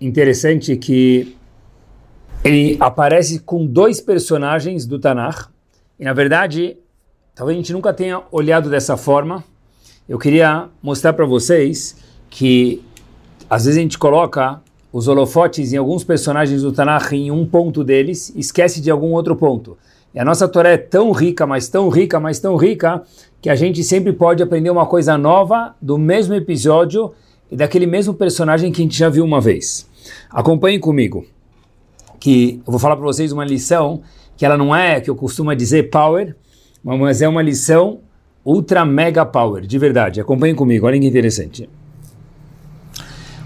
interessante que ele aparece com dois personagens do Tanakh. E na verdade, talvez a gente nunca tenha olhado dessa forma. Eu queria mostrar para vocês que às vezes a gente coloca os holofotes em alguns personagens do Tanakh em um ponto deles, esquece de algum outro ponto. E a nossa Torá é tão rica, mas tão rica, mas tão rica, que a gente sempre pode aprender uma coisa nova do mesmo episódio daquele mesmo personagem que a gente já viu uma vez. Acompanhem comigo, que eu vou falar para vocês uma lição que ela não é, que eu costumo dizer power, mas é uma lição ultra mega power, de verdade. Acompanhem comigo, olhem que interessante.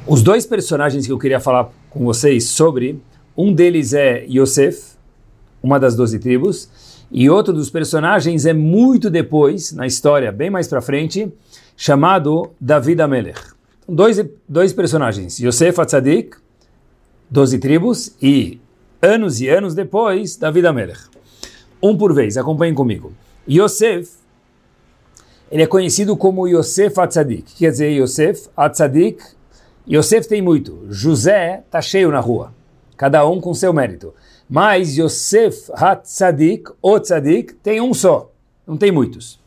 Os dois personagens que eu queria falar com vocês sobre, um deles é Yosef, uma das doze tribos, e outro dos personagens é muito depois, na história, bem mais para frente, chamado David Amelech. Dois, dois personagens, Yosef Atzadik, doze tribos, e anos e anos depois, David Amelech. Um por vez, acompanhem comigo. Yosef, ele é conhecido como Yosef Atzadik. que quer dizer Yosef Atzadik? Yosef tem muito. José está cheio na rua. Cada um com seu mérito. Mas Yosef HaTzadik, o Tzadik, tem um só, não tem muitos.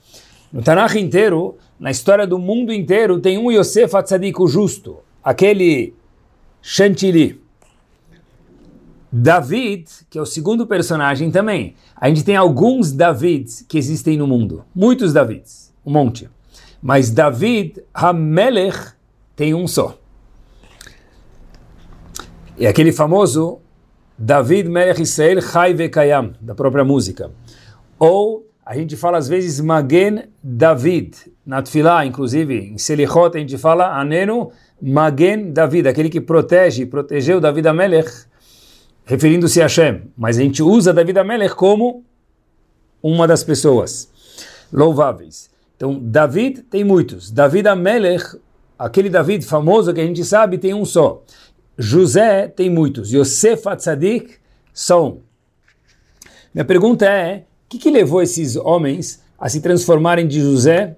No Tanakh inteiro, na história do mundo inteiro, tem um Yosef HaTzadik, o justo, aquele chantilly. David, que é o segundo personagem também. A gente tem alguns Davids que existem no mundo. Muitos Davids, um monte. Mas David Hamelech tem um só. E aquele famoso David Melech Israel Chai Vekayam, da própria música. Ou a gente fala às vezes Magen David, na Tfilah, inclusive, em Selichot a gente fala Anenu Magen David, aquele que protege, protegeu David Amelech, referindo-se a Hashem. Mas a gente usa David Amelech como uma das pessoas louváveis. Então, David tem muitos. David Amelech, aquele David famoso que a gente sabe, tem um só. José tem muitos. Yosef Atzadik só um. Minha pergunta é, que, que, levou esses homens a se transformarem de José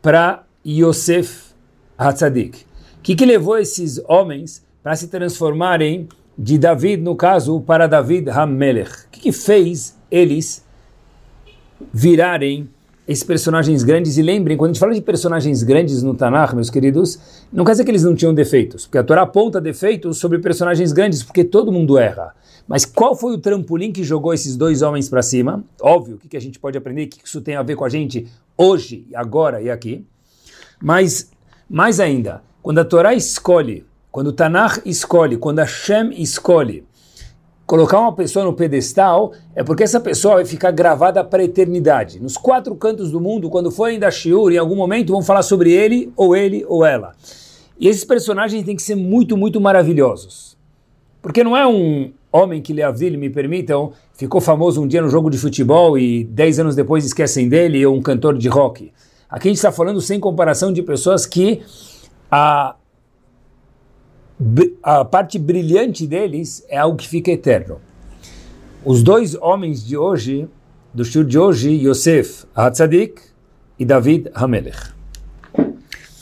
para Yosef Atzadik? O que, que levou esses homens para se transformarem de David, no caso, para David Hamelech? O que, que fez eles virarem esses personagens grandes, e lembrem, quando a gente fala de personagens grandes no Tanakh, meus queridos, não quer dizer que eles não tinham defeitos, porque a Torá aponta defeitos sobre personagens grandes, porque todo mundo erra. Mas qual foi o trampolim que jogou esses dois homens para cima? Óbvio, o que, que a gente pode aprender, o que isso tem a ver com a gente hoje, agora e aqui. Mas, mais ainda, quando a Torá escolhe, quando o Tanakh escolhe, quando a Shem escolhe, colocar uma pessoa no pedestal é porque essa pessoa vai ficar gravada para a eternidade. Nos quatro cantos do mundo, quando for ainda Shiur, em algum momento vão falar sobre ele, ou ele, ou ela. E esses personagens têm que ser muito, muito maravilhosos. Porque não é um homem que Leavdil, me permitam, ficou famoso um dia no jogo de futebol e dez anos depois esquecem dele, ou um cantor de rock. Aqui a gente está falando sem comparação de pessoas que a a parte brilhante deles é algo que fica eterno. Os dois homens de hoje, do shur de hoje, Yosef Hatzadik e David Hamelech.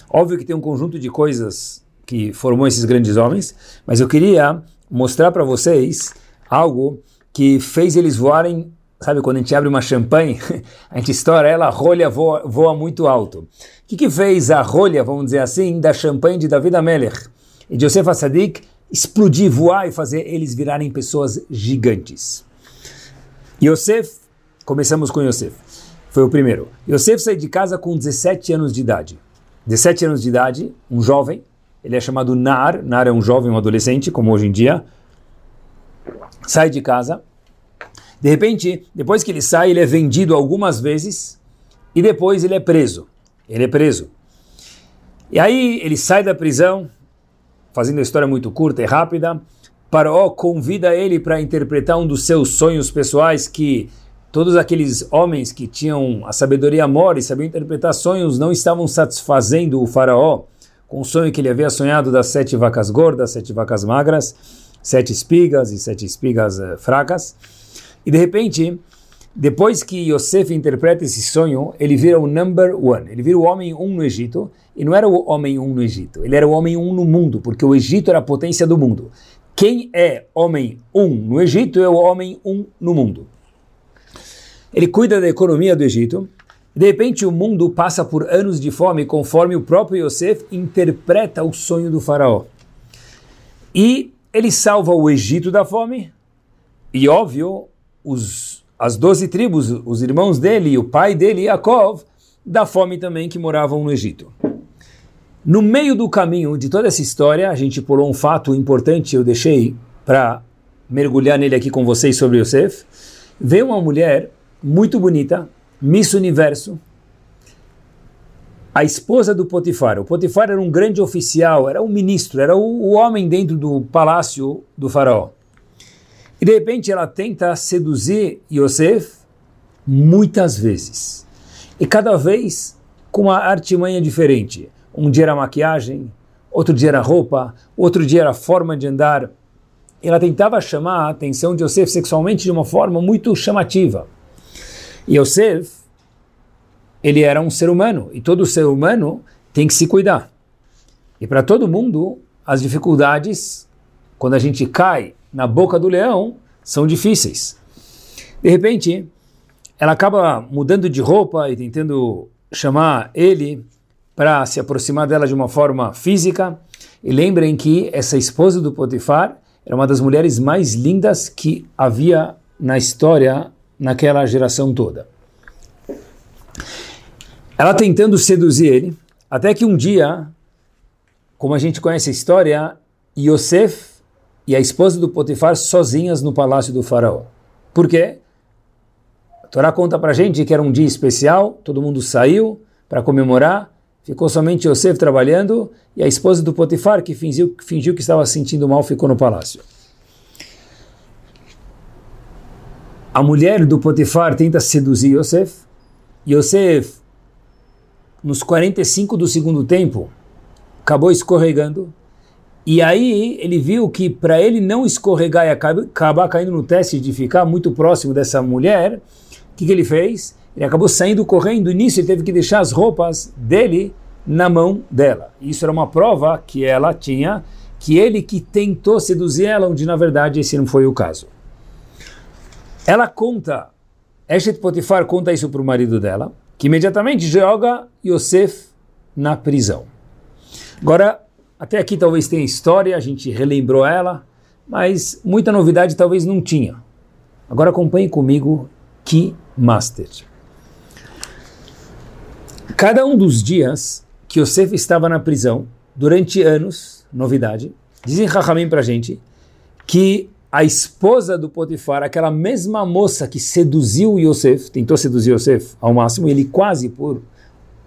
Óbvio que tem um conjunto de coisas que formou esses grandes homens, mas eu queria mostrar para vocês algo que fez eles voarem. Sabe, quando a gente abre uma champanhe, a gente estoura ela, a rolha voa, voa muito alto. O que, que fez a rolha, vamos dizer assim, da champanhe de David Amelech? E de Yosef explodir, voar e fazer eles virarem pessoas gigantes. Yosef, começamos com Yosef, foi o primeiro. Yosef saiu de casa com 17 anos de idade. 17 anos de idade, um jovem, ele é chamado Nar, Nar é um jovem, um adolescente, como hoje em dia, sai de casa, de repente, depois que ele sai, ele é vendido algumas vezes e depois ele é preso. Ele é preso. E aí ele sai da prisão, fazendo a história muito curta e rápida, Paró convida ele para interpretar um dos seus sonhos pessoais que todos aqueles homens que tinham a sabedoria mora e sabiam interpretar sonhos não estavam satisfazendo o faraó com o sonho que ele havia sonhado das sete vacas gordas, sete vacas magras, sete espigas e sete espigas uh, fracas. E de repente, depois que Yosef interpreta esse sonho, ele vira o number one, ele vira o homem um no Egito, e não era o homem um no Egito, ele era o homem um no mundo, porque o Egito era a potência do mundo. Quem é homem um no Egito é o homem um no mundo. Ele cuida da economia do Egito. De repente, o mundo passa por anos de fome, conforme o próprio Yosef interpreta o sonho do faraó. E ele salva o Egito da fome, e óbvio, os, as doze tribos, os irmãos dele e o pai dele, Yaakov, da fome também que moravam no Egito. No meio do caminho de toda essa história, a gente pulou um fato importante, eu deixei para mergulhar nele aqui com vocês sobre Yosef. Veio uma mulher muito bonita, Miss Universo, a esposa do Potifar. O Potifar era um grande oficial, era um ministro, era o, o homem dentro do palácio do faraó. E de repente ela tenta seduzir Yosef muitas vezes. E cada vez com uma artimanha diferente. Um dia era maquiagem, outro dia era roupa, outro dia era forma de andar. Ela tentava chamar a atenção de Yosef sexualmente de uma forma muito chamativa. E Yosef, ele era um ser humano, e todo ser humano tem que se cuidar. E para todo mundo, as dificuldades, quando a gente cai na boca do leão, são difíceis. De repente, ela acaba mudando de roupa e tentando chamar ele para se aproximar dela de uma forma física. E lembrem que essa esposa do Potifar era uma das mulheres mais lindas que havia na história naquela geração toda. Ela tentando seduzir ele, até que um dia, como a gente conhece a história, Yosef e a esposa do Potifar sozinhas no palácio do faraó. Por quê? A Torá conta para a gente que era um dia especial, todo mundo saiu para comemorar, ficou somente Yosef trabalhando e a esposa do Potifar, que fingiu, fingiu que estava sentindo mal, ficou no palácio. a mulher do Potifar tenta seduzir Yosef. Yosef, nos 45 do segundo tempo, acabou escorregando. E aí ele viu que para ele não escorregar e acabar caindo no teste de ficar muito próximo dessa mulher, o que, que ele fez? Ele acabou saindo correndo. Início ele teve que deixar as roupas dele na mão dela. Isso era uma prova que ela tinha, que ele que tentou seduzir ela, onde na verdade esse não foi o caso. Ela conta, Eshet Potifar conta isso para o marido dela, que imediatamente joga Yosef na prisão. Agora, até aqui talvez tenha história, a gente relembrou ela, mas muita novidade talvez não tinha. Agora acompanhe comigo que Master. Cada um dos dias que Yosef estava na prisão, durante anos, novidade, dizem Rahamim para gente, que a esposa do Potifar, aquela mesma moça que seduziu Yosef, tentou seduzir Yosef ao máximo, ele quase por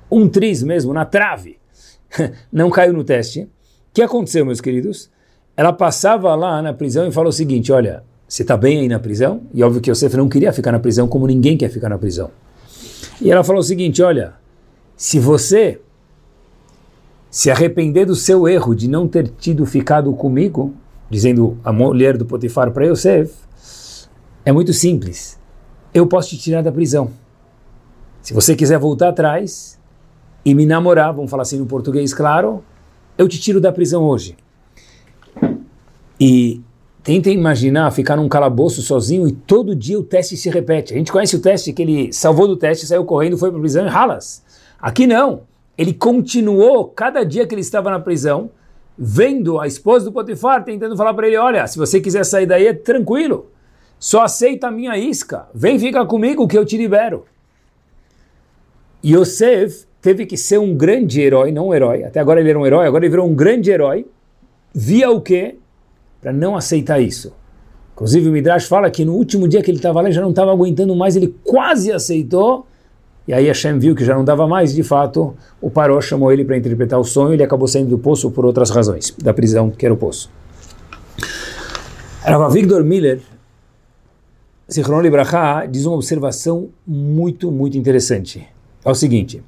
um triz mesmo, na trave, não caiu no teste. O que aconteceu, meus queridos? Ela passava lá na prisão e falou o seguinte: Olha, você está bem aí na prisão? E óbvio que Yosef não queria ficar na prisão, como ninguém quer ficar na prisão. E ela falou o seguinte: Olha, se você se arrepender do seu erro de não ter tido ficado comigo, dizendo a mulher do Potifar para Yosef, é muito simples. Eu posso te tirar da prisão. Se você quiser voltar atrás e me namorar, vamos falar assim no português claro, eu te tiro da prisão hoje. E tentem imaginar ficar num calabouço sozinho e todo dia o teste se repete. A gente conhece o teste que ele salvou do teste, saiu correndo, foi para a prisão e ralas. Aqui não. Ele continuou cada dia que ele estava na prisão vendo a esposa do Potifar tentando falar para ele: Olha, se você quiser sair daí, é tranquilo, só aceita a minha isca, vem ficar comigo que eu te libero. Yosef teve que ser um grande herói, não um herói, até agora ele era um herói, agora ele virou um grande herói, via o quê? Para não aceitar isso. Inclusive o Midrash fala que no último dia que ele estava lá, ele já não estava aguentando mais, ele quase aceitou, E aí Hashem viu que já não dava mais, de fato, o Paró chamou ele para interpretar o sonho, ele acabou saindo do poço por outras razões, da prisão que era o poço. Rav Victor Miller, Sichron Libraha, diz uma observação muito, muito interessante. É o seguinte,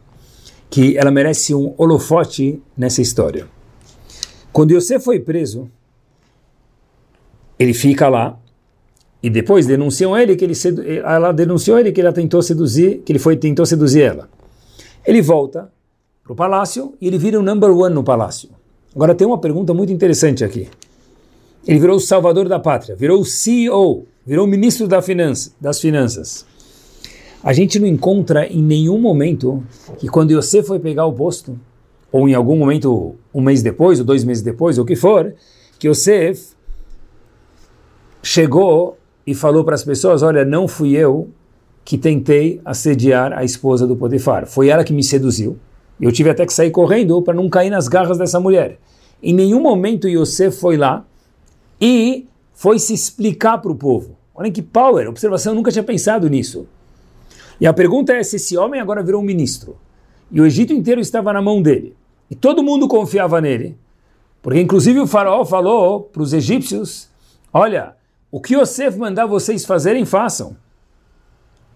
que ela merece um holofote nessa história. Quando Yosef foi preso, ele fica lá, e depois denunciam ele que ele sedu... ela denunciou ele que ela tentou seduzir, que ele foi tentou seduzir ela. Ele volta para o palácio e ele vira o number one no palácio. Agora tem uma pergunta muito interessante aqui. Ele virou o salvador da pátria, virou o CEO, virou o ministro da finança, das finanças. A gente não encontra em nenhum momento que quando você foi pegar o posto, ou em algum momento um mês depois, ou dois meses depois, ou o que for, que Yosef chegou e falou para as pessoas: Olha, não fui eu que tentei assediar a esposa do Potifar, foi ela que me seduziu. Eu tive até que sair correndo para não cair nas garras dessa mulher. Em nenhum momento Yosef foi lá e foi se explicar para o povo. Olha que power, observação, eu nunca tinha pensado nisso. E a pergunta é se esse homem agora virou um ministro e o Egito inteiro estava na mão dele e todo mundo confiava nele, porque inclusive o faraó falou para os egípcios: Olha, o que Yosef mandar vocês fazerem, façam.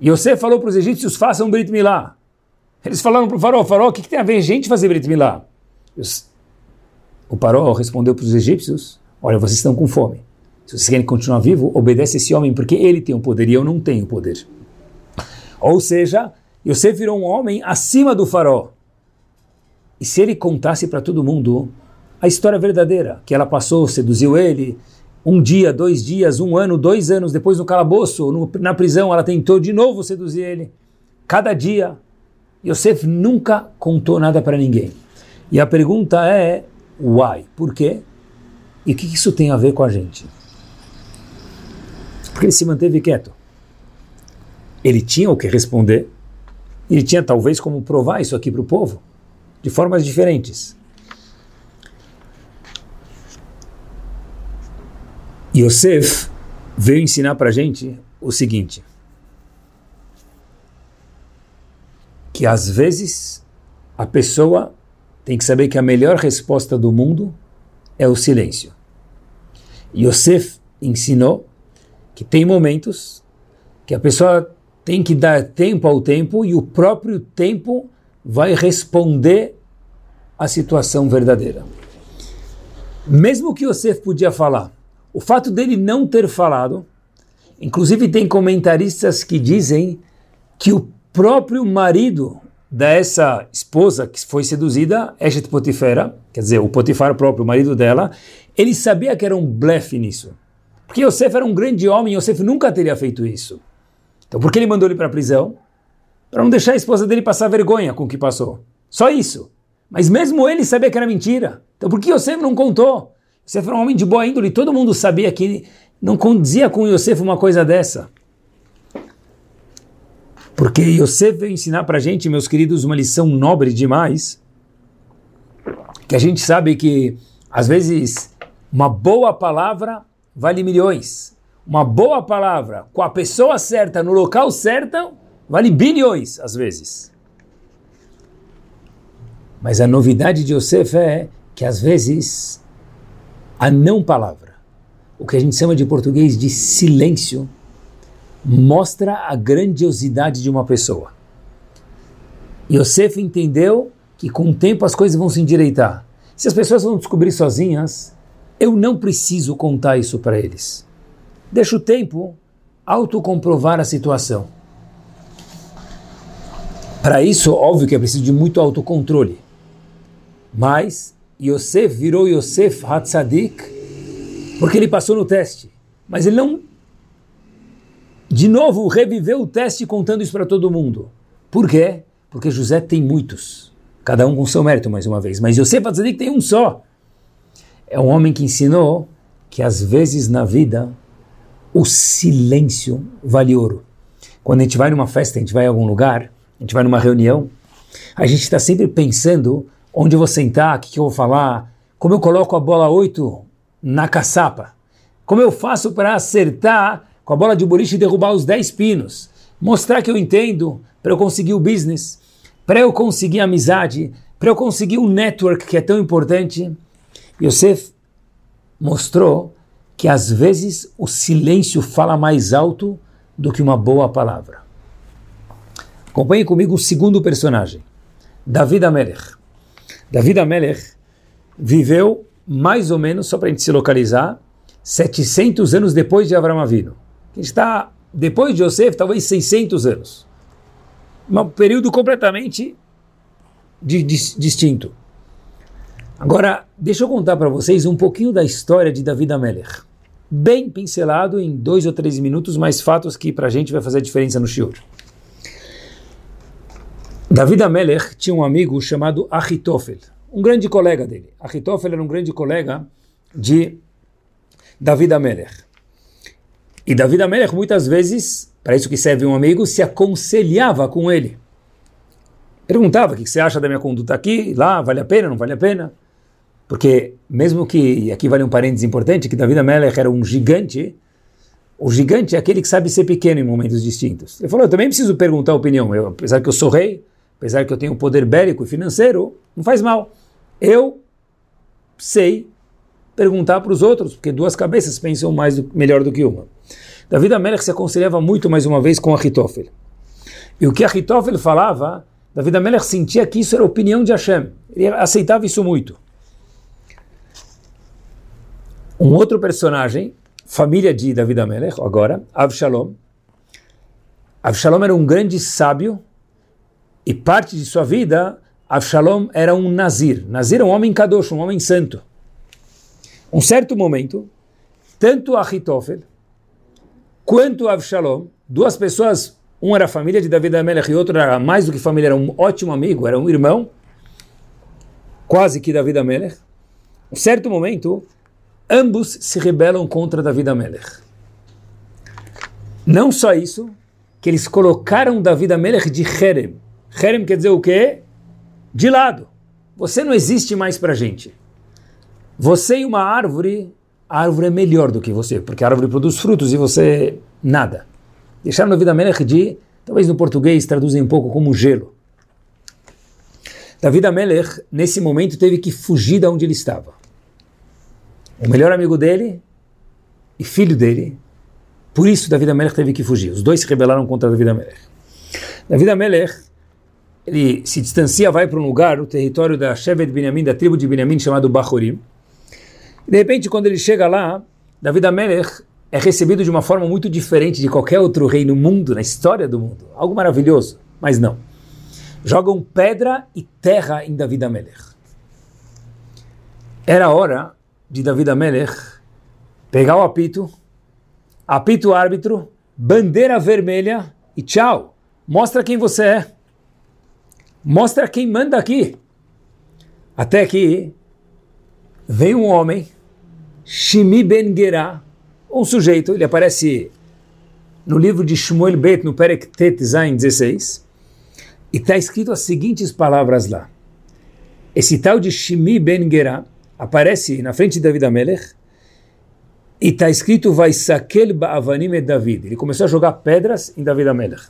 Yosef falou para os egípcios, façam Brit Milá. Eles falaram para o faraó, faraó, o que, que, tem a ver gente fazer Brit Milá? O faraó respondeu para os egípcios, olha, vocês estão com fome. Se vocês querem continuar vivo, obedece esse homem, porque ele tem o poder e eu não tenho o poder. Ou seja, Yosef virou um homem acima do faraó. E se ele contasse para todo mundo a história verdadeira, que ela passou, seduziu ele, um dia, dois dias, um ano, dois anos depois no calabouço, no, na prisão, ela tentou de novo seduzir ele. Cada dia, Yosef nunca contou nada para ninguém. E a pergunta é, why? Por quê? E o que isso tem a ver com a gente? Porque ele se manteve quieto. Ele tinha o que responder, ele tinha talvez como provar isso aqui para o povo, de formas diferentes. Yosef veio ensinar para a gente o seguinte: que às vezes a pessoa tem que saber que a melhor resposta do mundo é o silêncio. Yosef ensinou que tem momentos que a pessoa tem que dar tempo ao tempo e o próprio tempo vai responder à situação verdadeira. Mesmo que Yosef podia falar, o fato dele não ter falado, inclusive tem comentaristas que dizem que o próprio marido dessa esposa que foi seduzida, Eshet Potifera, quer dizer, o Potifar próprio, o marido dela, ele sabia que era um blefe nisso. Porque Yosef era um grande homem, Yosef nunca teria feito isso. Então por que ele mandou ele para a prisão? Para não deixar a esposa dele passar vergonha com o que passou. Só isso. Mas mesmo ele sabia que era mentira. Então por que Yosef não contou? Yosef era um homem de boa índole, todo mundo sabia que não condizia com Yosef uma coisa dessa. Porque Yosef veio ensinar para a gente, meus queridos, uma lição nobre demais, que a gente sabe que, às vezes, uma boa palavra vale milhões. Uma boa palavra com a pessoa certa, no local certo, vale bilhões, às vezes. Mas a novidade de Yosef é que, às vezes, a não palavra, o que a gente chama de português de silêncio, mostra a grandiosidade de uma pessoa. Yosef entendeu que com o tempo as coisas vão se endireitar. Se as pessoas vão descobrir sozinhas, eu não preciso contar isso para eles. Deixa o tempo autocomprovar a situação. Para isso, óbvio que é preciso de muito autocontrole. Mas Yosef virou Yosef Hatzadik porque ele passou no teste. Mas ele não, de novo, reviveu o teste contando isso para todo mundo. Por quê? Porque José tem muitos, cada um com seu mérito, mais uma vez. Mas Yosef Hatzadik tem um só. É um homem que ensinou que às vezes na vida o silêncio vale ouro. Quando a gente vai numa festa, a gente vai a algum lugar, a gente vai numa reunião, a gente está sempre pensando onde eu vou sentar, o que, que eu vou falar, como eu coloco a bola 8 na caçapa, como eu faço para acertar com a bola de boliche e derrubar os 10 pinos, mostrar que eu entendo, para eu conseguir o business, para eu conseguir a amizade, para eu conseguir o network que é tão importante. Yosef mostrou que às vezes o silêncio fala mais alto do que uma boa palavra. Acompanhe comigo o segundo personagem, David Amelech. David Amelech viveu mais ou menos, só para a gente se localizar, 700 anos depois de Avram Avinu. A gente está, depois de Yosef, talvez 600 anos. Um período completamente di, di, distinto. Agora, deixa eu contar para vocês um pouquinho da história de David Amelech. Bem pincelado em dois ou três minutos, mas fatos que para a gente vai fazer diferença no shiur. David Amelech tinha um amigo chamado Achitofel um grande colega dele. Achitofel era um grande colega de David Amelech. E David Amelech, muitas vezes, para isso que serve um amigo, se aconselhava com ele. Perguntava o que você acha da minha conduta aqui, lá, vale a pena, não vale a pena? Porque, mesmo que, e aqui vale um parênteses importante, que David Amelech era um gigante, o gigante é aquele que sabe ser pequeno em momentos distintos. Ele falou, eu também preciso perguntar a opinião, eu, apesar que eu sou rei, apesar que eu tenho poder bélico e financeiro, não faz mal eu sei perguntar para os outros, porque duas cabeças pensam mais do, melhor do que uma. David Amelech se aconselhava muito mais uma vez com Achitofel. E o que Achitofel falava, David Amelech sentia que isso era opinião de Hashem. Ele aceitava isso muito. Um outro personagem, família de David Amelech, agora, Avshalom. Avshalom era um grande sábio e parte de sua vida Avshalom era um Nazir. Nazir é um homem kadosh, um homem santo. Um certo momento, tanto Achitofel quanto Avshalom, duas pessoas, um era família de David Amelech e outro era mais do que família, era um ótimo amigo, era um irmão, quase que David Amelech. Um certo momento, ambos se rebelam contra David Amelech. Não só isso, que eles colocaram David Amelech de Herem. Herem quer dizer o quê? de lado. Você não existe mais para a gente. Você e uma árvore, a árvore é melhor do que você, porque a árvore produz frutos e você nada. Deixaram na vida Melech de, talvez no português traduzem um pouco como gelo. David Amelech, nesse momento, teve que fugir de onde ele estava. O melhor amigo dele e filho dele. Por isso, David Amelech teve que fugir. Os dois se rebelaram contra David Amelech. David Amelech ele se distancia, vai para um lugar, o território da Shevet Binyamin, da tribo de Binyamin, chamado Bachorim. De repente, quando ele chega lá, David Amelech é recebido de uma forma muito diferente de qualquer outro rei no mundo, na história do mundo. Algo maravilhoso, mas não. Jogam pedra e terra em David Amelech. Era hora de David Amelech pegar o apito, apito árbitro, bandeira vermelha e tchau. Mostra quem você é. Mostra quem manda aqui. Até que vem um homem, Shimi Ben Gerá, um sujeito, ele aparece no livro de Shmuel Bet, no Perek Tet Zain 16, e está escrito as seguintes palavras lá. Esse tal de Shimi Ben Gerá aparece na frente de David Amelech, e está escrito Vaisakel Ba'avanim David. Ele começou a jogar pedras em David Amelech.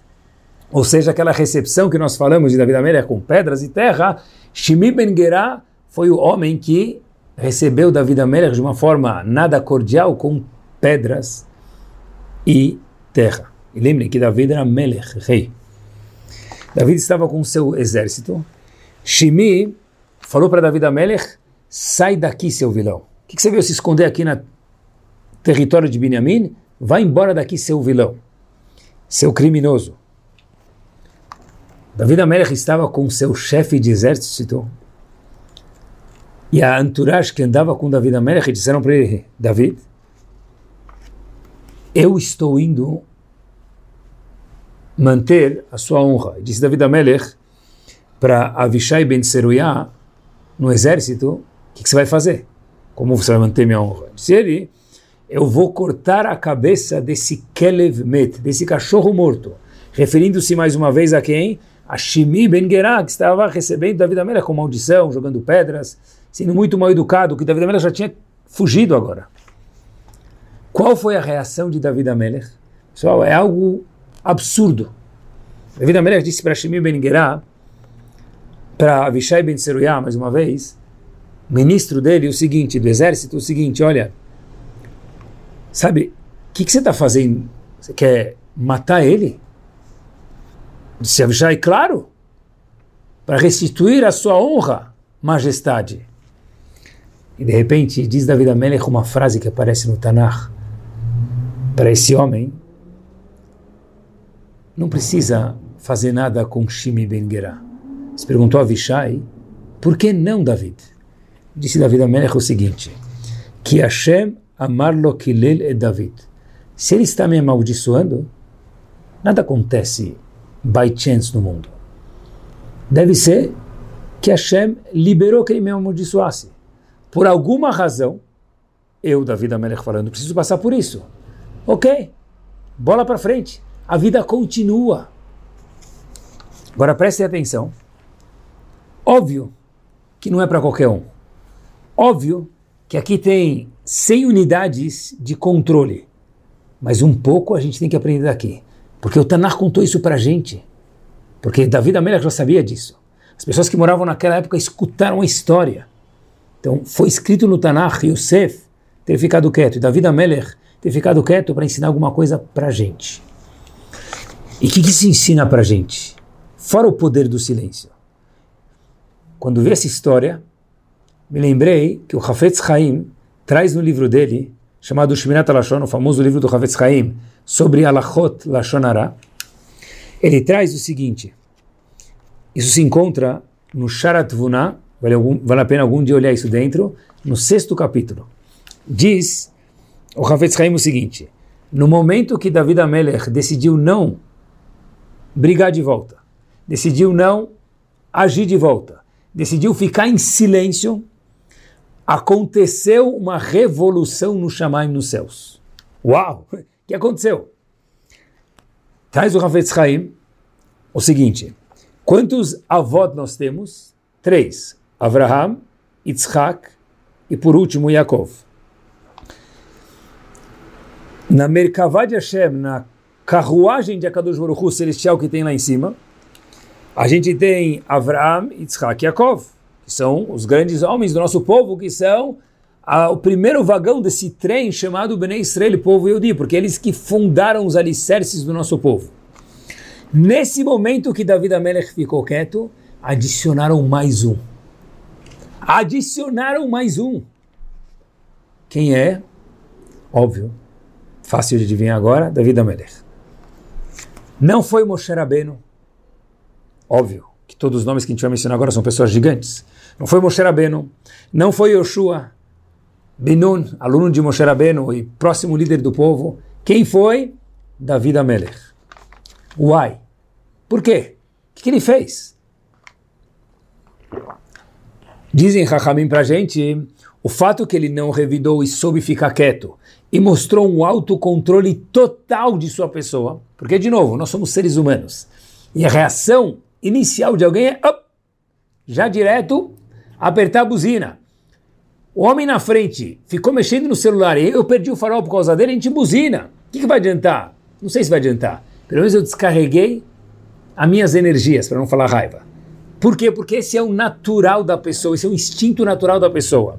Ou seja, aquela recepção que nós falamos de David Amelech com pedras e terra, Shimi Ben Gerá foi o homem que recebeu David Amelech de uma forma nada cordial com pedras e terra. E lembrem que David era Melech, rei. David estava com seu exército. Shimi falou para David Amelech, sai daqui, seu vilão. O que, que você veio se esconder aqui no território de Benjamim? Vai embora daqui, seu vilão, seu criminoso. David Amelech estava com seu chefe de exército e a entourage que andava com David Amelech disseram para ele, David, eu estou indo manter a sua honra. E disse David Amelech para Avishai ben Seruiah, no exército, o que, que, você vai fazer? Como você vai manter minha honra? Disse ele, eu vou cortar a cabeça desse Kelev Met, desse cachorro morto. Referindo-se mais uma vez a quem? A Shimi Ben Gerá, que estava recebendo David Amelech com maldição, jogando pedras, sendo muito mal educado, que David Amelech já tinha fugido agora. Qual foi a reação de David Amelech? Pessoal, é algo absurdo. David Amelech disse para Shimi Ben Gerá, para Avishai Ben Seruyah, mais uma vez, ministro dele, o seguinte, do exército, o seguinte, olha, sabe, o que, que, você está fazendo? Você quer matar ele? Disse Avishai, claro, para restituir a sua honra, majestade. E de repente diz David Amelech uma frase que aparece no Tanakh para esse homem, não precisa fazer nada com Shimi Ben Gerá. Se perguntou a Vishai, por que não David? Disse David Amelech o seguinte, que Hashem amarlo kilel e David. Se ele está me amaldiçoando, nada acontece by chance no mundo. Deve ser que Hashem liberou que ele me amaldiçoasse. Por alguma razão, eu, David Amelech, falando, preciso passar por isso. Ok, bola para frente a vida continua. Agora preste atenção. Óbvio que não é para qualquer um. Óbvio que aqui tem 100 unidades de controle. Mas um pouco a gente tem que aprender daqui. Porque o Tanar contou isso para a gente. Porque Davi Amelech já sabia disso. As pessoas que moravam naquela época escutaram a história. Então foi escrito no Tanakh, Yosef ter ficado quieto, e Davi Amelech ter ficado quieto para ensinar alguma coisa para a gente. E o que, que se ensina para a gente? Fora o poder do silêncio. Quando vi essa história, me lembrei que o Hafetz Haim traz no livro dele, chamado Shminat Lashon, o famoso livro do Hafetz Haim, sobre Alachot Lashonara, ele traz o seguinte, isso se encontra no Sharat Vuna, vale, algum, vale a pena algum dia olhar isso dentro, no sexto capítulo. Diz o Hafetz Haim o seguinte, no momento que David Amelech decidiu não brigar de volta, decidiu não agir de volta, decidiu ficar em silêncio, aconteceu uma revolução no Shamaim nos céus. Uau! Que aconteceu? Traz o Ravetz Chaim o seguinte: quantos avós nós temos? Três: Abraham, Yitzhak e por último Yaakov. Na Merkavah de Hashem, na carruagem de Akadosh Baruch Hu celestial que tem lá em cima, a gente tem Avraham, Yitzhak e Yaakov, que são os grandes homens do nosso povo, que são a, o primeiro vagão desse trem chamado Bnei Israel, povo Yehudi, porque eles que fundaram os alicerces do nosso povo. Nesse momento que David Amelech ficou quieto, adicionaram mais um. Adicionaram mais um. Quem é? Óbvio, fácil de adivinhar agora, David Amelech. Não foi Moshe Rabbeinu. Óbvio que todos os nomes que a gente vai mencionar agora são pessoas gigantes. Não foi Moshe Rabbeinu. Não foi Yoshua. Binun, aluno de Moshe Rabbeinu e próximo líder do povo. Quem foi? David Amelech. Uai. Por quê? O que, que ele fez? Dizem Rahamim pra gente o fato que ele não revidou e soube ficar quieto e mostrou um autocontrole total de sua pessoa, porque, de novo, nós somos seres humanos, e a reação inicial de alguém é, já direto, apertar a buzina. O homem na frente ficou mexendo no celular e eu perdi o farol por causa dele, a gente buzina. O que, que vai adiantar? Não sei se vai adiantar. Pelo menos eu descarreguei as minhas energias, para não falar raiva. Por quê? Porque esse é o natural da pessoa, esse é o instinto natural da pessoa.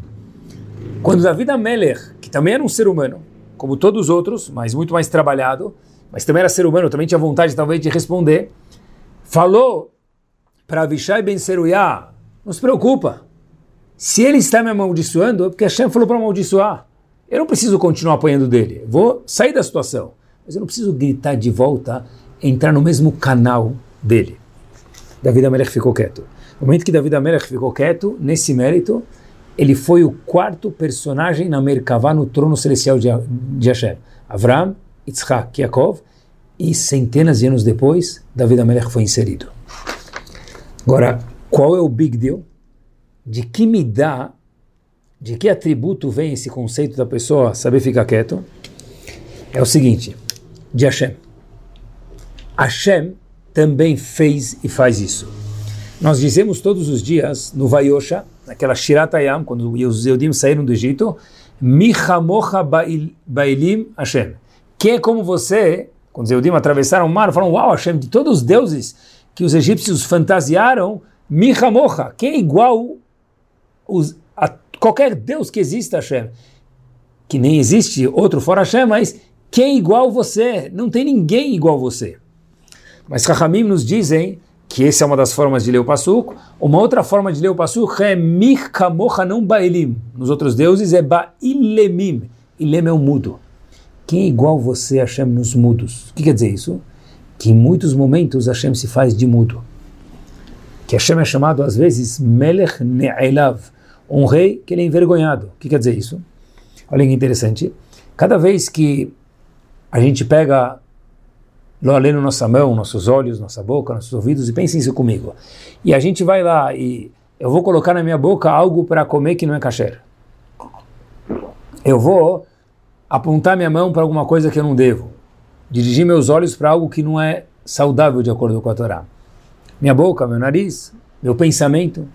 Quando David Ameller também era um ser humano, como todos os outros, mas muito mais trabalhado, mas também era ser humano, também tinha vontade talvez de responder, falou para Avishai Ben Seruyah, não se preocupa, se ele está me amaldiçoando, é porque Hashem falou para amaldiçoar. Eu não preciso continuar apanhando dele, vou sair da situação, mas eu não preciso gritar de volta, entrar no mesmo canal dele. David Amelech ficou quieto. No momento que David Amelech ficou quieto, nesse mérito, ele foi o quarto personagem na Merkavá, no trono celestial de, de Hashem. Avram, Yitzhak, Yaakov, e centenas de anos depois, David Amelech foi inserido. Agora, qual é o big deal? De que me dá, de que atributo vem esse conceito da pessoa saber ficar quieto? É o seguinte, de Hashem. Hashem também fez e faz isso. Nós dizemos todos os dias no Vayosha, naquela Shirat Hayam, quando os Eudim saíram do Egito, Michamocha Bailim Hashem. Quem é como você, Quando os Eudim atravessaram o mar, falaram, uau, Hashem, de todos os deuses que os egípcios fantasiaram, Mihamocha, quem é igual os, a qualquer deus que exista, Hashem? Que nem existe outro fora Hashem, mas quem é igual você? Não tem ninguém igual você. Mas Rahamim nos dizem que essa é uma das formas de ler o Pasuk. Uma outra forma de ler o Pasuk é Mich Kamocha não Baelim. Nos outros deuses é Bailemim. Ilem é o mudo. Quem é igual você, Hashem, nos mudos? O que quer dizer isso? Que em muitos momentos Hashem se faz de mudo. Que Hashem é chamado às vezes Melech Ne'elav, um rei que ele é envergonhado. O que quer dizer isso? Olha que interessante. Cada vez que a gente pega Lo na nossa mão, nossos olhos, nossa boca, nossos ouvidos, e pense isso comigo. E a gente vai lá e eu vou colocar na minha boca algo para comer que não é kasher. Eu vou apontar minha mão para alguma coisa que eu não devo. Dirigir meus olhos para algo que não é saudável de acordo com a Torá. Minha boca, meu nariz, meu pensamento.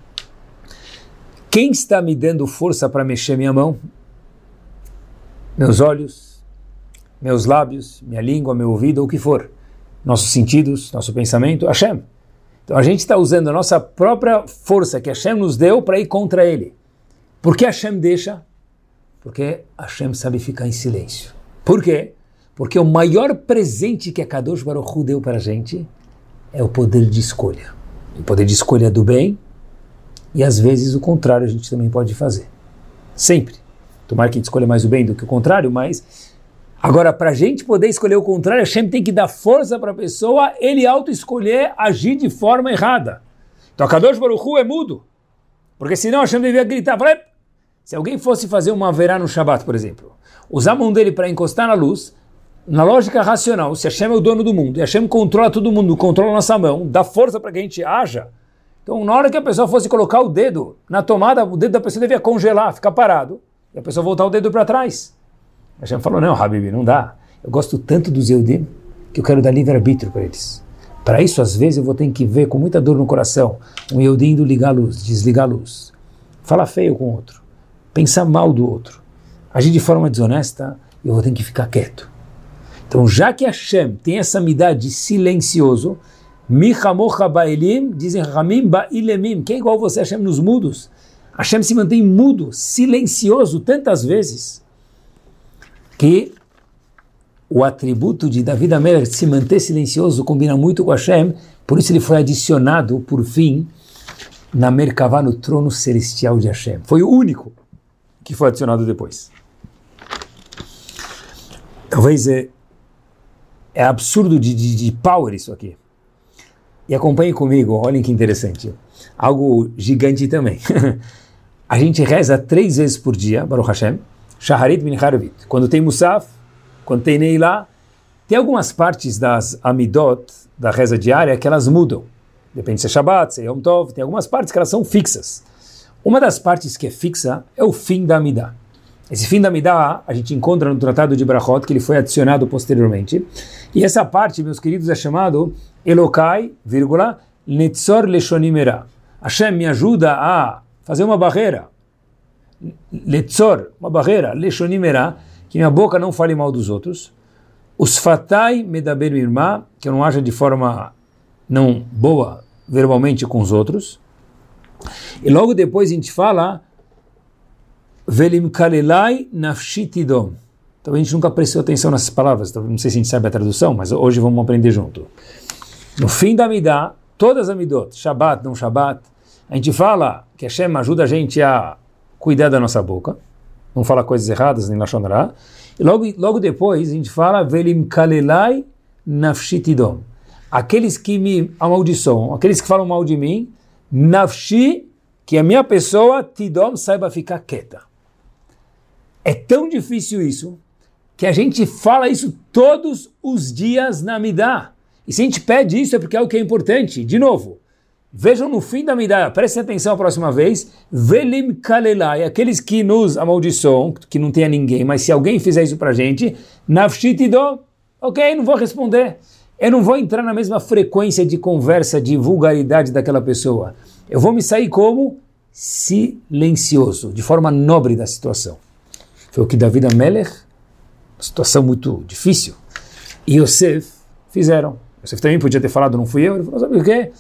Quem está me dando força para mexer minha mão? Meus olhos, meus lábios, minha língua, meu ouvido, ou o que for nossos sentidos, nosso pensamento, Hashem. Então a gente está usando a nossa própria força que Hashem nos deu para ir contra ele. Por que Hashem deixa? Porque Hashem sabe ficar em silêncio. Por quê? Porque o maior presente que a Kadosh Baruch Hu deu para a gente é o poder de escolha. O poder de escolha do bem e às vezes o contrário a gente também pode fazer. Sempre. Tomara que a gente escolha mais o bem do que o contrário, mas Agora, para a gente poder escolher o contrário, Hashem tem que dar força para a pessoa ele auto-escolher agir de forma errada. Então, a Kadosh Baruch Hu é mudo. Porque senão Hashem devia gritar. Se alguém fosse fazer uma verá no Shabat, por exemplo, usar a mão dele para encostar na luz, na lógica racional, se Hashem é o dono do mundo, e Hashem controla todo mundo, controla nossa mão, dá força para que a gente haja, então na hora que a pessoa fosse colocar o dedo na tomada, o dedo da pessoa devia congelar, ficar parado, e a pessoa voltar o dedo para trás. Hashem falou, não, Habib, não dá. Eu gosto tanto dos Eudim que eu quero dar livre-arbítrio para eles. Para isso, às vezes, eu vou ter que ver com muita dor no coração um Eudim indo ligar a luz, desligar a luz. Falar feio com o outro. Pensar mal do outro. Agir de forma desonesta, eu vou ter que ficar quieto. Então, já que Hashem tem essa midade silencioso, Michamocha Baelim, dizem Ramim Bailemim, quem é igual você, Hashem, nos mudos? Hashem se mantém mudo, silencioso tantas vezes que o atributo de David Amelech se manter silencioso combina muito com Hashem, por isso ele foi adicionado, por fim, na Merkavah, no trono celestial de Hashem. Foi o único que foi adicionado depois. Talvez é, é absurdo de, de, de power isso aqui. E acompanhe comigo, olhem que interessante. Algo gigante também. A gente reza três vezes por dia, Baruch Hashem, Shaharit min Harvit. Quando tem Musaf, quando tem Neilá, tem algumas partes das Amidot, da reza diária, que elas mudam. Depende se é Shabbat, se é Yom Tov, tem algumas partes que elas são fixas. Uma das partes que é fixa é o fim da Amidah. Esse fim da Amidah a gente encontra no Tratado de Brachot, que ele foi adicionado posteriormente. E essa parte, meus queridos, é chamado Elokai, vírgula, Netzor Leshonimera. Hashem me ajuda a fazer uma barreira, letzor, uma barreira, leshonimera, que minha boca não fale mal dos outros. Os fatai medaber irmã, que eu não haja de forma não boa verbalmente com os outros. E logo depois a gente fala velim kalelai nafshitidom. Então a gente nunca prestou atenção nessas palavras, então, não sei se a gente sabe a tradução, mas hoje vamos aprender junto. No fim da Midah, todas as Amidot, Shabbat, não Shabbat, a gente fala que Hashem ajuda a gente a cuidar da nossa boca, não falar coisas erradas nem lachonará. E logo, logo depois a gente fala velim kalelai nafshitidom. Aqueles que me amaldiçoam, aqueles que falam mal de mim, nafshi, que a minha pessoa, tidom, saiba ficar quieta. É tão difícil isso, que a gente fala isso todos os dias na Midah. E se a gente pede isso é porque é o que é importante. De novo, Vejam no fim da Midah, prestem atenção a próxima vez, Velim Kalelai, aqueles que nos amaldiçoam, que não tenha ninguém, mas se alguém fizer isso pra gente, Nafshitido, ok, não vou responder. Eu não vou entrar na mesma frequência de conversa, de vulgaridade daquela pessoa. Eu vou me sair como silencioso, de forma nobre da situação. Foi o que David Amelech, situação muito difícil. e Yosef fizeram. Yosef também podia ter falado, não fui eu. Ele falou, sabe o quê?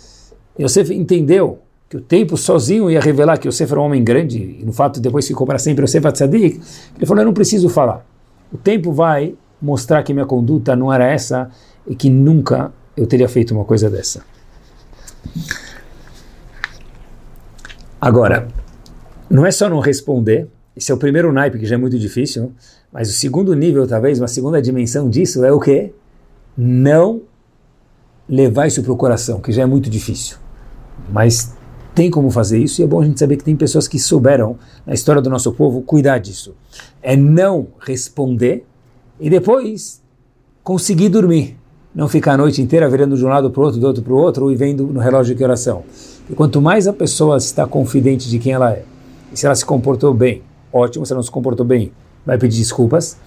Yosef entendeu que o tempo sozinho ia revelar que Yosef era um homem grande, e no fato depois ficou para sempre Yosef Atzadik, ele falou, eu não preciso falar. O tempo vai mostrar que minha conduta não era essa e que nunca eu teria feito uma coisa dessa. Agora, não é só não responder, esse é o primeiro naipe que já é muito difícil, mas o segundo nível, talvez, uma segunda dimensão disso é o quê? Não levar isso para o coração, que já é muito difícil. Mas tem como fazer isso e é bom a gente saber que tem pessoas que souberam, na história do nosso povo, cuidar disso. É não responder e depois conseguir dormir. Não ficar a noite inteira virando de um lado para o outro, do outro para o outro e vendo no relógio de oração. E quanto mais a pessoa está confidente de quem ela é, e se ela se comportou bem, ótimo, ela não se comportou bem, vai pedir desculpas,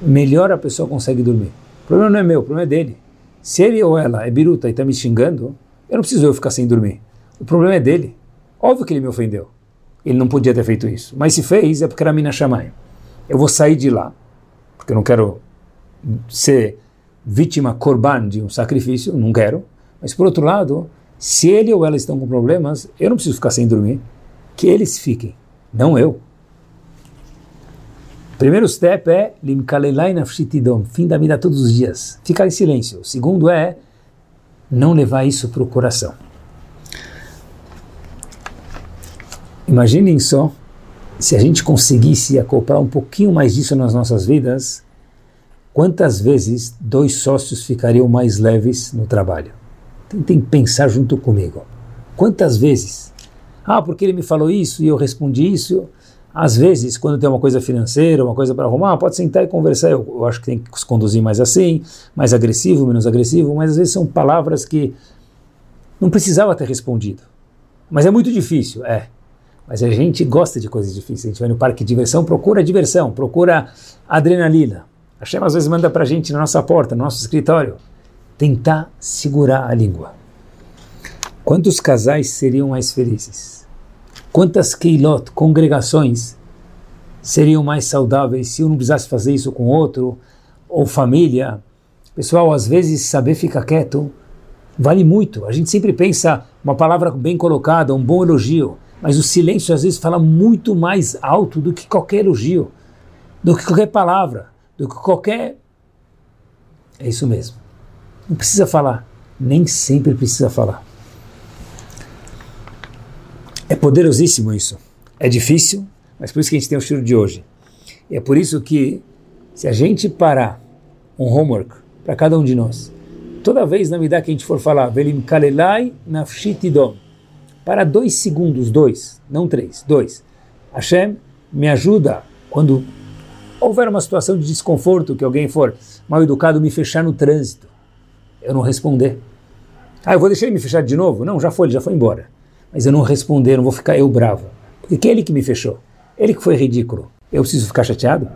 melhor a pessoa consegue dormir. O problema não é meu, o problema é dele. Se ele ou ela é biruta e está me xingando, eu não preciso eu ficar sem dormir. O problema é dele. Óbvio que ele me ofendeu. Ele não podia ter feito isso. Mas se fez, é porque era mina chamai. Eu vou sair de lá, porque eu não quero ser vítima corban de um sacrifício, não quero. Mas por outro lado, se ele ou ela estão com problemas, eu não preciso ficar sem dormir. Que eles fiquem, não eu. Primeiro step é limkalelai nafshitidom, fim da vida todos os dias. Ficar em silêncio. O segundo é não levar isso para o coração. Imaginem só se a gente conseguisse acoplar um pouquinho mais disso nas nossas vidas, quantas vezes dois sócios ficariam mais leves no trabalho? Tentem pensar junto comigo. Quantas vezes? Ah, porque ele me falou isso e eu respondi isso. Às vezes, quando tem uma coisa financeira, uma coisa para arrumar, pode sentar e conversar. Eu, eu, acho que tem que se conduzir mais assim, mais agressivo, menos agressivo, mas às vezes são palavras que não precisava ter respondido. Mas é muito difícil, é. Mas a gente gosta de coisas difíceis. A gente vai no parque de diversão, procura diversão, procura adrenalina. A Shem às vezes manda para a gente na nossa porta, no nosso escritório tentar segurar a língua. Quantos casais seriam mais felizes? Quantas keilot, congregações, seriam mais saudáveis se um não precisasse fazer isso com outro, ou família? Pessoal, às vezes saber ficar quieto vale muito. A gente sempre pensa uma palavra bem colocada, um bom elogio, mas o silêncio às vezes fala muito mais alto do que qualquer elogio, do que qualquer palavra, do que qualquer. É isso mesmo. Não precisa falar. Nem sempre precisa falar. É poderosíssimo isso. É difícil, mas por isso que a gente tem o estilo de hoje. E é por isso que, se a gente parar um homework para cada um de nós, toda vez na medida que a gente for falar, Velim Kalelai Nafshitidom, para dois segundos, dois, não três, dois. Hashem me ajuda quando houver uma situação de desconforto, que alguém for mal educado, me fechar no trânsito eu não responder. Ah, eu vou deixar ele me fechar de novo? Não, já foi, ele já foi embora. Mas eu não responder, não vou ficar eu bravo. Porque que é ele que me fechou? Ele que foi ridículo. Eu preciso ficar chateado?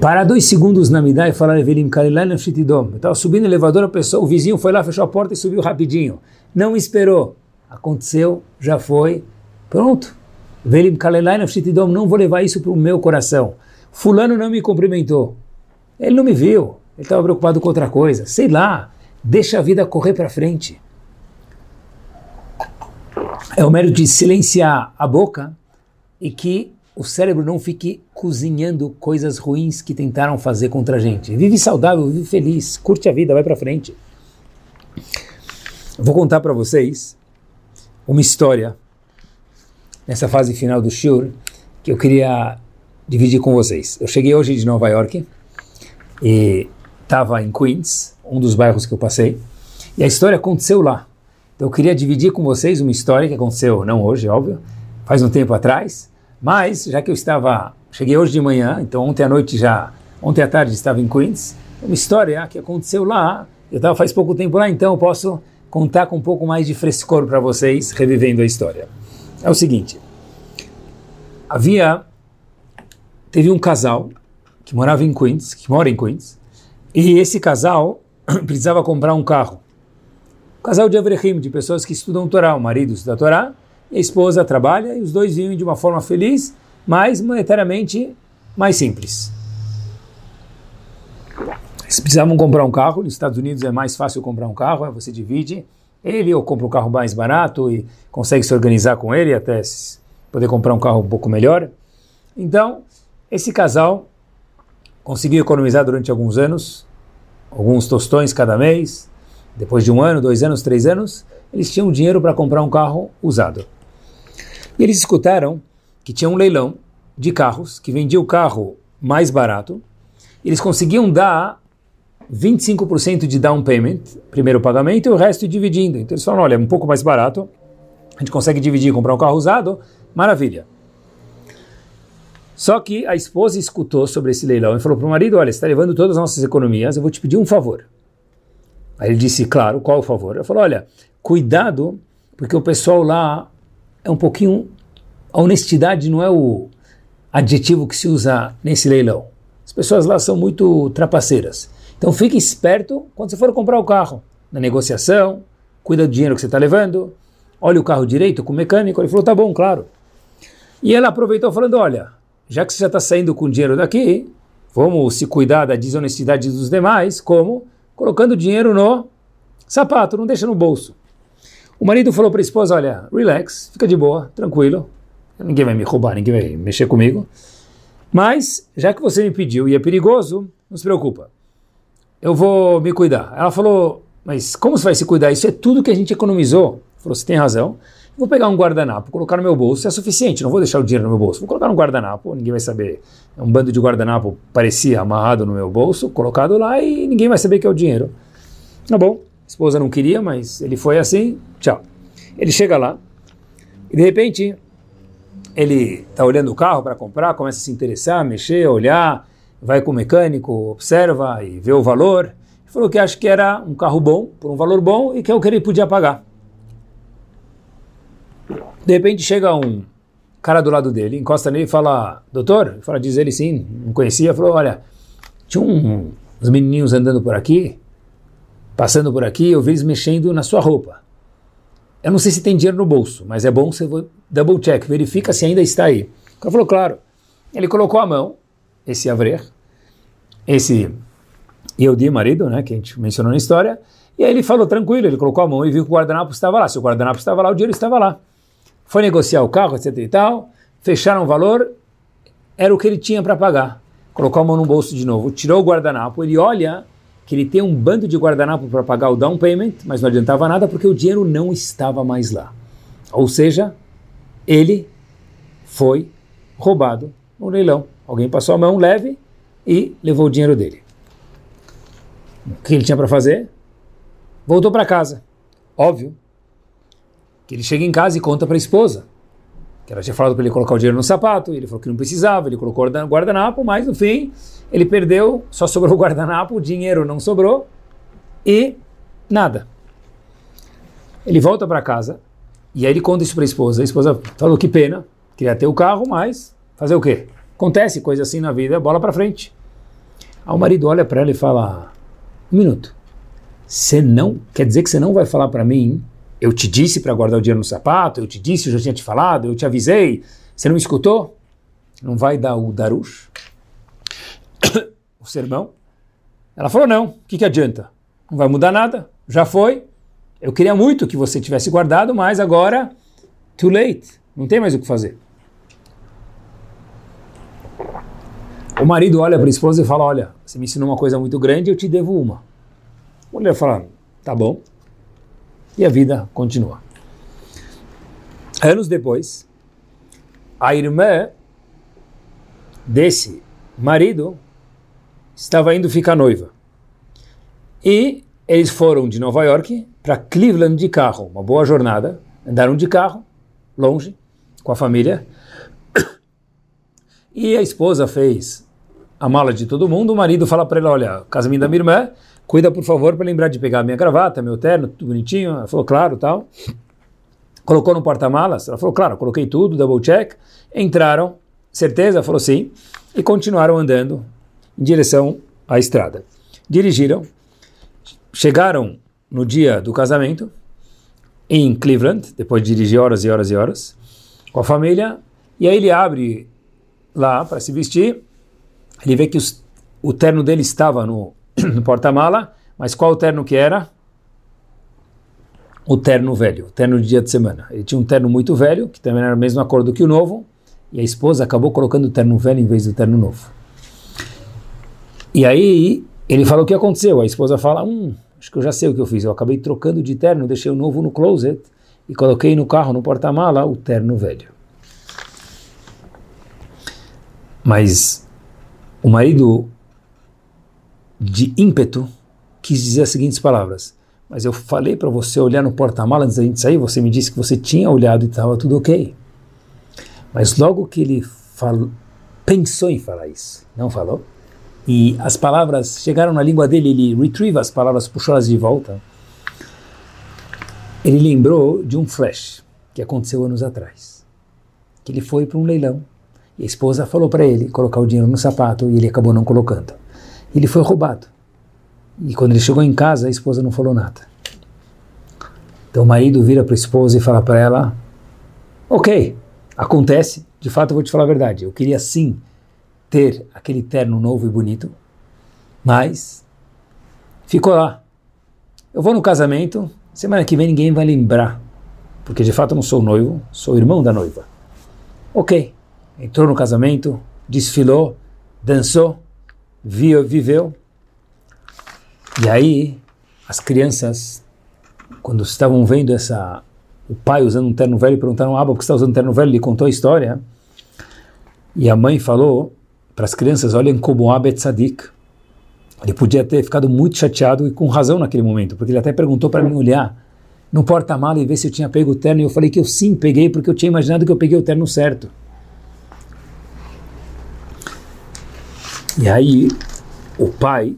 Parar dois segundos na midá e falar Evelim Kalilan Shitidom. Eu estava subindo no elevador, a pessoa, o vizinho foi lá, fechou a porta e subiu rapidinho. Não esperou. Aconteceu, já foi. Pronto. Velim Kalilan Shitidom. Não vou levar isso para o meu coração. Fulano não me cumprimentou. Ele não me viu ele estava preocupado com outra coisa. Sei lá, deixa a vida correr para frente. É o mérito de silenciar a boca e que o cérebro não fique cozinhando coisas ruins que tentaram fazer contra a gente. Vive saudável, vive feliz, curte a vida, vai para frente. vou contar para vocês uma história nessa fase final do Shur que eu queria dividir com vocês. Eu cheguei hoje de Nova York e estava em Queens, um dos bairros que eu passei, e a história aconteceu lá. Então eu queria dividir com vocês uma história que aconteceu, não hoje, óbvio, faz um tempo atrás, mas já que eu estava, cheguei hoje de manhã, então ontem à noite já, ontem à tarde estava em Queens, uma história que aconteceu lá, eu estava faz pouco tempo lá, então eu posso contar com um pouco mais de frescor para vocês, revivendo a história. É o seguinte, havia, teve um casal que morava em Queens, que mora em Queens, e esse casal precisava comprar um carro. Um casal de Avrehim, de pessoas que estudam Torá. O marido estuda Torá, a esposa trabalha, e os dois vivem de uma forma feliz, mas monetariamente mais simples. Eles precisavam comprar um carro, nos Estados Unidos é mais fácil comprar um carro, é você divide ele ou compra um carro mais barato e consegue se organizar com ele até poder comprar um carro um pouco melhor. Então, esse casal conseguiu economizar durante alguns anos, alguns tostões cada mês. Depois de um ano, dois anos, três anos, eles tinham dinheiro para comprar um carro usado. E eles escutaram que tinha um leilão de carros que vendia o carro mais barato. Eles conseguiam dar 25% de down payment, primeiro pagamento, e o resto dividindo. Então eles falaram, olha, é um pouco mais barato, a gente consegue dividir e comprar um carro usado, maravilha. Só que a esposa escutou sobre esse leilão e falou para o marido, olha, você está levando todas as nossas economias, eu vou te pedir um favor. Aí ele disse, claro, qual o favor? Ele falou, olha, cuidado, porque o pessoal lá é um pouquinho... A honestidade não é o adjetivo que se usa nesse leilão. As pessoas lá são muito trapaceiras. Então fique esperto quando você for comprar o carro. Na negociação, cuida do dinheiro que você está levando, olha o carro direito com o mecânico. Ele falou, tá bom, claro. E ela aproveitou falando, olha, já que você já está saindo com dinheiro daqui, vamos se cuidar da desonestidade dos demais, como? Colocando dinheiro no sapato, não deixa no bolso. O marido falou para a esposa, olha, relax, fica de boa, tranquilo, ninguém vai me roubar, ninguém vai mexer comigo. Mas, já que você me pediu e é perigoso, não se preocupa eu vou me cuidar. Ela falou, mas como você vai se cuidar? Isso é tudo que a gente economizou. Falou, você tem razão. Vou pegar um guardanapo, colocar no meu bolso, é suficiente, não vou deixar o dinheiro no meu bolso. Vou colocar um guardanapo, ninguém vai saber. Um bando de guardanapo parecia amarrado no meu bolso, colocado lá e ninguém vai saber que é o dinheiro. Tá bom, a esposa não queria, mas ele foi assim, tchau. Ele chega lá e de repente ele está olhando o carro para comprar, começa a se interessar, mexer, olhar, vai com o mecânico, observa e vê o valor. Falou que acha que era um carro bom, por um valor bom, e que é o que ele podia pagar. De repente chega um cara do lado dele, encosta nele e fala, doutor? Fala, diz ele sim, não conhecia, falou, olha, tinha um, uns menininhos andando por aqui, passando por aqui, eu vi eles mexendo na sua roupa. Eu não sei se tem dinheiro no bolso, mas é bom você double check, verifica se ainda está aí. O cara falou, claro. Ele colocou a mão, esse Avrer, esse Yehudi, marido, né, que a gente mencionou na história, e aí ele falou tranquilo, ele colocou a mão e viu que o guardanapo estava lá. Se o guardanapo estava lá, o dinheiro estava lá. Foi negociar o carro, etc e tal, fecharam o valor, era o que ele tinha para pagar. Colocou a mão no bolso de novo, tirou o guardanapo, ele olha que ele tem um bando de guardanapo para pagar o down payment, mas não adiantava nada porque o dinheiro não estava mais lá. Ou seja, ele foi roubado no leilão. Alguém passou a mão leve e levou o dinheiro dele. O que ele tinha para fazer? Voltou para casa. Óbvio ele chega em casa e conta para a esposa que ela tinha falado para ele colocar o dinheiro no sapato, ele falou que não precisava, ele colocou o guardanapo, mas no fim ele perdeu, só sobrou o guardanapo, o dinheiro não sobrou e nada. Ele volta para casa e aí ele conta isso para a esposa. A esposa falou que pena, queria ter o carro, mas fazer o quê? Acontece coisa assim na vida, bola para frente. Aí o marido olha para ela e fala: Um minuto. Você não. Quer dizer que você não vai falar para mim? Eu te disse para guardar o dinheiro no sapato, eu te disse, eu já tinha te falado, eu te avisei. Você não me escutou? Não vai dar o darush? o sermão? Ela falou: Não, o que, que adianta? Não vai mudar nada, já foi. Eu queria muito que você tivesse guardado, mas agora, too late, não tem mais o que fazer. O marido olha para a esposa e fala: Olha, você me ensinou uma coisa muito grande, eu te devo uma. A mulher fala: Tá bom. E a vida continua. Anos depois, a irmã desse marido estava indo ficar noiva. E eles foram de Nova York para Cleveland de carro, uma boa jornada. Andaram de carro, longe, com a família. E a esposa fez a mala de todo mundo, o marido fala para ela, olha, casamento da minha irmã, cuida por favor para lembrar de pegar minha gravata, meu terno, tudo bonitinho. Ela falou, claro, tal. Colocou no porta-malas, ela falou, claro, coloquei tudo, double check. Entraram, certeza? Falou sim. E continuaram andando em direção à estrada. Dirigiram, chegaram no dia do casamento em Cleveland, depois de dirigir horas e horas e horas, com a família, e aí ele abre lá para se vestir, ele vê que os, o terno dele estava no, no porta-mala, mas qual terno que era? O terno velho, o terno de dia de semana. Ele tinha um terno muito velho, que também era a mesma cor do que o novo, e a esposa acabou colocando o terno velho em vez do terno novo. E aí ele falou o que aconteceu. A esposa fala: Hum, acho que eu já sei o que eu fiz. Eu acabei trocando de terno, deixei o novo no closet e coloquei no carro, no porta-mala, o terno velho. Mas o marido, de ímpeto, quis dizer as seguintes palavras. Mas eu falei para você olhar no porta-mala antes da gente sair, você me disse que você tinha olhado e estava tudo ok. Mas logo que ele falou, pensou em falar isso, não falou, e as palavras chegaram na língua dele, ele retrieve as palavras, puxou elas de volta. Ele lembrou de um flash que aconteceu anos atrás. Que ele foi para um leilão e a esposa falou para ele colocar o dinheiro no sapato e ele acabou não colocando. Ele foi roubado. E quando ele chegou em casa, a esposa não falou nada. Então o marido vira para a esposa e fala para ela: Ok, acontece, de fato eu vou te falar a verdade. Eu queria sim ter aquele terno novo e bonito, mas ficou lá. Eu vou no casamento, semana que vem ninguém vai lembrar, porque de fato eu não sou noivo, sou irmão da noiva. Ok, entrou no casamento, desfilou, dançou, viveu. E aí as crianças, quando estavam vendo essa o pai usando um terno velho, perguntaram, ah, por que está usando um terno velho? Ele contou a história. E a mãe falou para as crianças, olhem como Abed Sadik. Ele podia ter ficado muito chateado e com razão naquele momento, porque ele até perguntou para mim olhar no porta-mala e ver se eu tinha pego o terno, e eu falei que eu sim peguei, porque eu tinha imaginado que eu peguei o terno certo. E aí o pai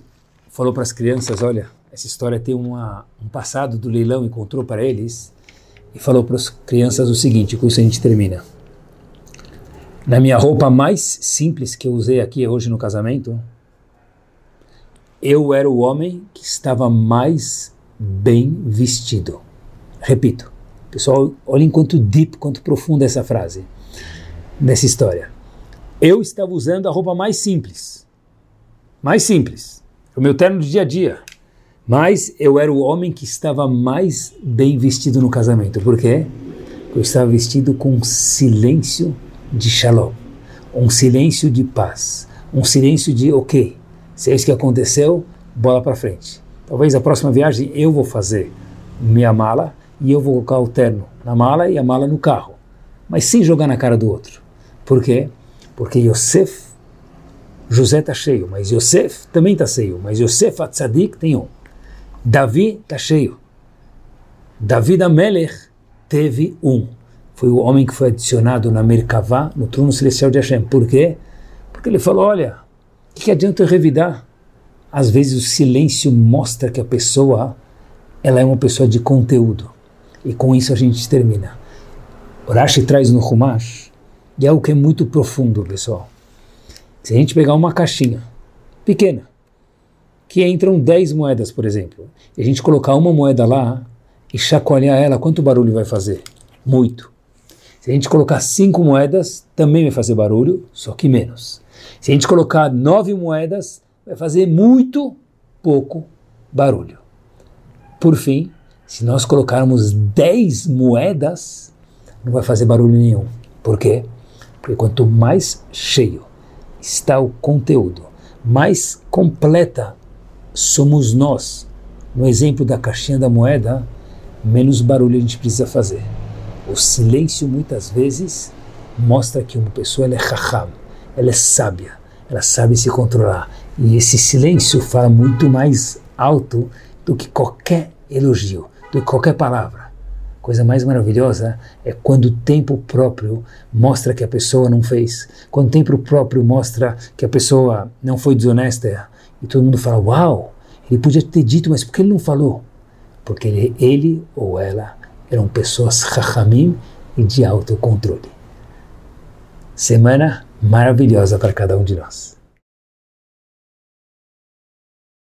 falou para as crianças, olha, essa história tem uma, um passado do leilão e contou para eles, e falou para as crianças o seguinte, com isso a gente termina. Na minha roupa mais simples que eu usei aqui hoje no casamento, eu era o homem que estava mais bem vestido. Repito, pessoal, olhem quanto deep, quanto profunda essa frase nessa história. Eu estava usando a roupa mais simples, mais simples, o meu terno de dia a dia, mas eu era o homem que estava mais bem vestido no casamento. Por quê? Porque eu estava vestido com silêncio de shalom, um silêncio de paz, um silêncio de ok, se é isso que aconteceu, bola para frente. Talvez a próxima viagem eu vou fazer minha mala e eu vou colocar o terno na mala e a mala no carro, mas sem jogar na cara do outro. Por quê? Porque Yosef, José está cheio, mas Yosef também está cheio, mas Yosef Atzadik tem um. Davi está cheio. Davi da Melech teve um foi o homem que foi adicionado na Merkavá, no trono celestial de Hashem. Por quê? Porque ele falou, olha, o que, que adianta eu revidar? Às vezes o silêncio mostra que a pessoa ela é uma pessoa de conteúdo. E com isso a gente termina. Rashi traz no Humash, e é algo que é muito profundo, pessoal. Se a gente pegar uma caixinha pequena, que entram 10 moedas, por exemplo, e a gente colocar uma moeda lá e chacoalhar ela, quanto barulho vai fazer? Muito. Se a gente colocar cinco moedas, também vai fazer barulho, só que menos. Se a gente colocar nove moedas, vai fazer muito pouco barulho. Por fim, se nós colocarmos dez moedas, não vai fazer barulho nenhum. Por quê? Porque quanto mais cheio está o conteúdo, mais completa somos nós. No exemplo da caixinha da moeda, menos barulho a gente precisa fazer. O silêncio muitas vezes mostra que uma pessoa é raham, ela é sábia, ela sabe se controlar. E esse silêncio fala muito mais alto do que qualquer elogio, do que qualquer palavra. Coisa mais maravilhosa é quando o tempo próprio mostra que a pessoa não fez, quando o tempo próprio mostra que a pessoa não foi desonesta e todo mundo fala: Uau, ele podia ter dito, mas por que ele não falou? Porque ele, ele ou ela eram pessoas rachamim e de autocontrole. Semana maravilhosa para cada um de nós.